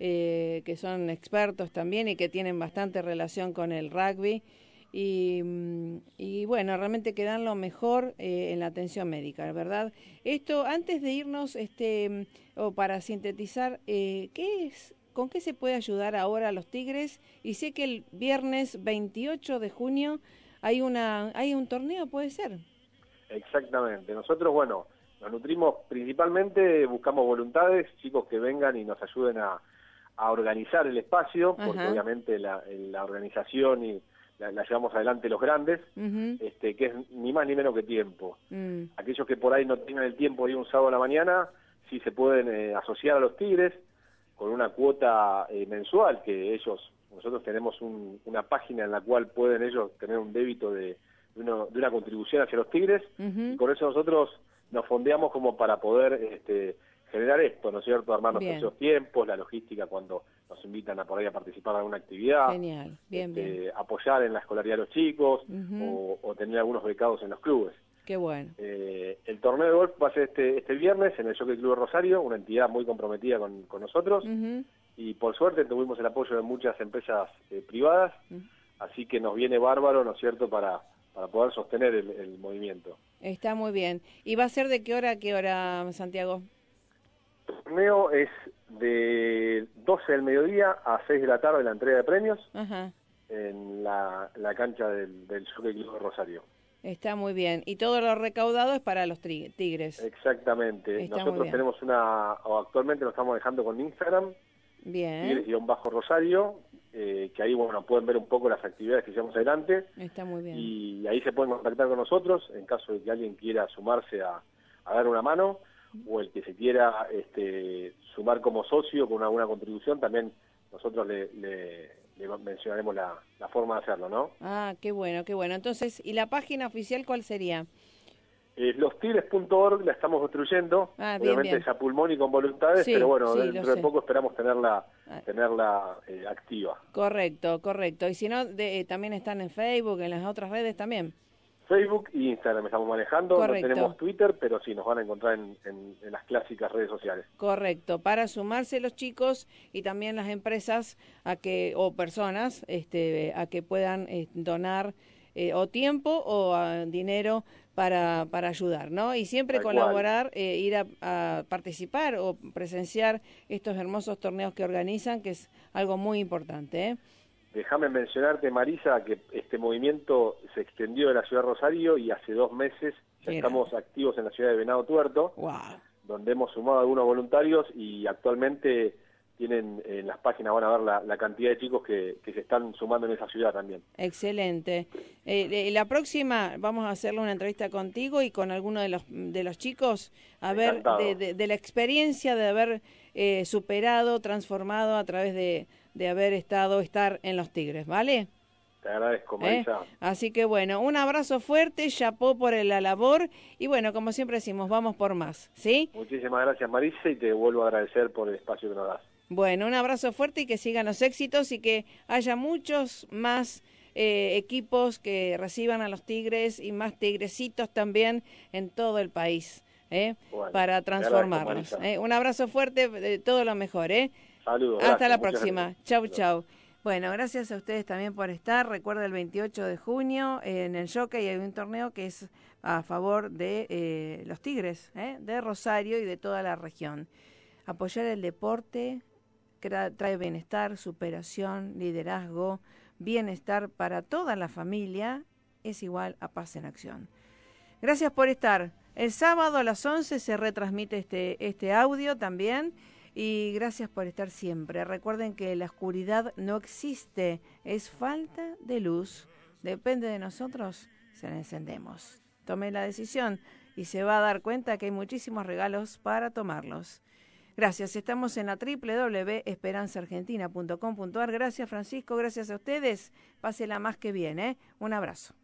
que son expertos también y que tienen bastante relación con el rugby y, mm, y, bueno, realmente que dan lo mejor eh, en la atención médica, ¿verdad? Esto, antes de irnos, este, o para sintetizar, eh, ¿qué es ¿con qué se puede ayudar ahora a los Tigres? Y sé que el viernes 28 de junio hay, una, hay un torneo, ¿puede ser? Exactamente. Nosotros, bueno, nos nutrimos principalmente, buscamos voluntades, chicos que vengan y nos ayuden a, organizar el espacio, porque obviamente la, organización y la, llevamos adelante los grandes, este, que es ni más ni menos que tiempo. Mm. Aquellos que por ahí no tengan el tiempo de ir un sábado a la mañana, sí se pueden eh, asociar a los Tigres con una cuota eh, mensual que ellos, nosotros tenemos una página en la cual pueden ellos tener un débito de, de, una contribución hacia los Tigres, y con eso nosotros nos fondeamos como para poder este, generar esto, ¿no es cierto? Armar los tiempos, la logística cuando nos invitan a por ahí a participar en alguna actividad. Genial, bien, este, bien. Apoyar en la escolaridad de los chicos o, tener algunos becados en los clubes. Qué bueno. Eh, el torneo de golf va a ser este, este viernes en el Jockey Club Rosario, una entidad muy comprometida con, nosotros. Y por suerte tuvimos el apoyo de muchas empresas eh, privadas, así que nos viene bárbaro, ¿no es cierto?, para, para poder sostener el, movimiento. Está muy bien. ¿Y va a ser de qué hora a qué hora, Santiago? El torneo es de 12 del mediodía a 6 de la tarde la entrega de premios en la, cancha del, del Jockey Club Rosario. Está muy bien. Y todo lo recaudado es para los tigres. Exactamente. Nosotros tenemos una, o actualmente lo estamos dejando con Instagram, bien. Tigres-Bajo Rosario, eh, que ahí bueno pueden ver un poco las actividades que llevamos adelante. Está muy bien. Y ahí se pueden contactar con nosotros en caso de que alguien quiera sumarse a, dar una mano o el que se quiera este, sumar como socio con alguna contribución, también nosotros le, mencionaremos la, forma de hacerlo, ¿no? Ah, qué bueno, qué bueno. Entonces, ¿y la página oficial cuál sería? Eh, lostigres.org la estamos construyendo, ah, obviamente es a pulmón y con voluntades, pero bueno, dentro de poco esperamos tenerla ah. tenerla eh, activa. Correcto, correcto. Y si no, eh, también están en Facebook, en las otras redes también. Facebook y Instagram estamos manejando, no tenemos Twitter, pero sí nos van a encontrar en, las clásicas redes sociales. Correcto, para sumarse los chicos y también las empresas a que o personas este, a que puedan donar o tiempo o ah, dinero para, para ayudar, ¿no? Y siempre colaborar, eh, ir a, participar o presenciar estos hermosos torneos que organizan, que es algo muy importante. ¿eh? Déjame mencionarte, Marisa, que este movimiento se extendió de la ciudad de Rosario y hace dos meses ya estamos activos en la ciudad de Venado Tuerto, donde hemos sumado algunos voluntarios y actualmente tienen en las páginas van a ver la, cantidad de chicos que, se están sumando en esa ciudad también. Excelente. Eh, la próxima vamos a hacerle una entrevista contigo y con alguno de los, de los chicos a ver de, la experiencia de haber eh, superado, transformado a través de, haber estado, estar en los Tigres, ¿vale? Te agradezco, ¿Eh? Marisa. Así que bueno, un abrazo fuerte, chapó por la labor y bueno, como siempre decimos, vamos por más, ¿sí? Muchísimas gracias, Marisa, y te vuelvo a agradecer por el espacio que nos das. Bueno, un abrazo fuerte y que sigan los éxitos y que haya muchos más eh, equipos que reciban a los tigres y más tigrecitos también en todo el país ¿eh? para transformarlos. ¿eh? Un abrazo fuerte, de todo lo mejor. ¿eh? Saludos. Hasta la próxima. Chau, chau. Bueno, gracias a ustedes también por estar. Recuerda el 28 de junio en el Jockey hay un torneo que es a favor de los Tigres, de Rosario y de toda la región. Apoyar el deporte, trae bienestar, superación, liderazgo, bienestar para toda la familia, es igual a paz en acción. Gracias por estar. El sábado a las 11 se retransmite este, este audio también y gracias por estar siempre. Recuerden que la oscuridad no existe, es falta de luz. Depende de nosotros, se la encendemos. Tome la decisión y se va a dar cuenta que hay muchísimos regalos para tomarlos. Gracias, estamos en la www.esperanzaargentina.com.ar. Gracias Francisco, gracias a ustedes. Pásela más que bien, ¿eh? Un abrazo.